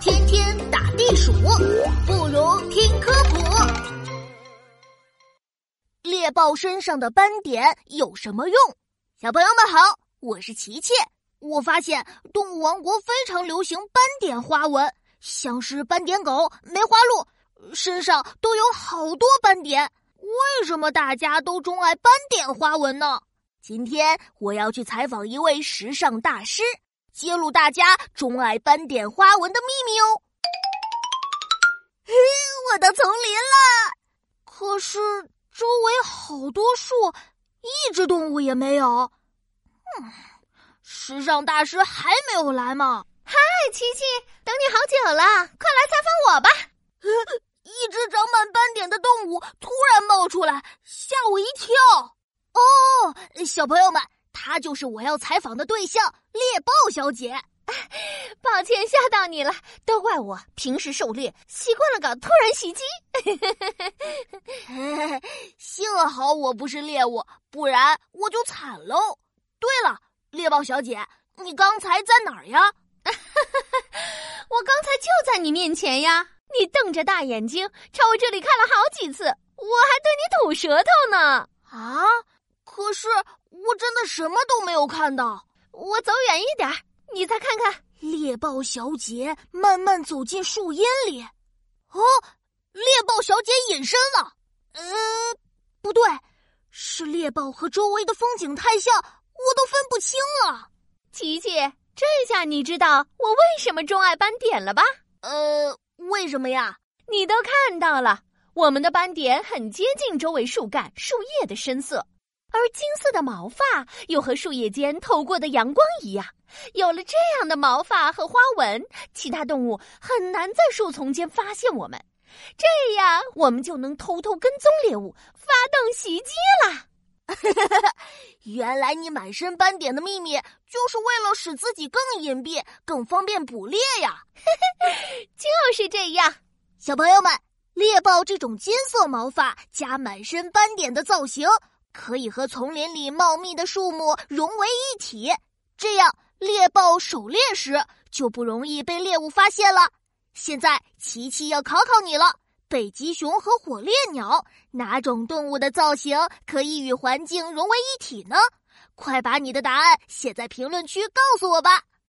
天天打地鼠，不如听科普。猎豹身上的斑点有什么用？小朋友们好，我是琪琪。我发现动物王国非常流行斑点花纹，像是斑点狗、梅花鹿，身上都有好多斑点。为什么大家都钟爱斑点花纹呢？今天。我要去采访一位时尚大师，揭露大家钟爱斑点花纹的秘密哦。嘿，我到丛林了，可是周围好多树，一只动物也没有。嗯，时尚大师还没有来吗？嗨，琪琪，等你好久了，快来采访我吧。一只长满斑点的动物突然冒出来，吓我一跳。哦，小朋友们，她就是我要采访的对象——猎豹小姐。抱歉吓到你了，都怪我平时狩猎习惯了搞突然袭击。幸好我不是猎物，不然我就惨喽。对了，猎豹小姐，你刚才在哪儿呀？我刚才就在你面前呀。你瞪着大眼睛朝我这里看了好几次，我还对你吐舌头呢！啊！可是我真的什么都没有看到。我走远一点，你再看看。猎豹小姐慢慢走进树荫里。哦，猎豹小姐隐身了。呃，不对，是猎豹和周围的风景太像，我都分不清了。琪琪，这下你知道我为什么钟爱斑点了吧？呃。为什么呀？你都看到了，我们的斑点很接近周围树干、树叶的深色，而金色的毛发又和树叶间透过的阳光一样。有了这样的毛发和花纹，其他动物很难在树丛间发现我们，这样我们就能偷偷跟踪猎物，发动袭击了。原来你满身斑点的秘密，就是为了使自己更隐蔽、更方便捕猎呀！就是这样，小朋友们，猎豹这种金色毛发加满身斑点的造型，可以和丛林里茂密的树木融为一体，这样猎豹狩猎时就不容易被猎物发现了。现在，琪琪要考考你了。北极熊和火烈鸟哪种动物的造型可以与环境融为一体呢？快把你的答案写在评论区告诉我吧！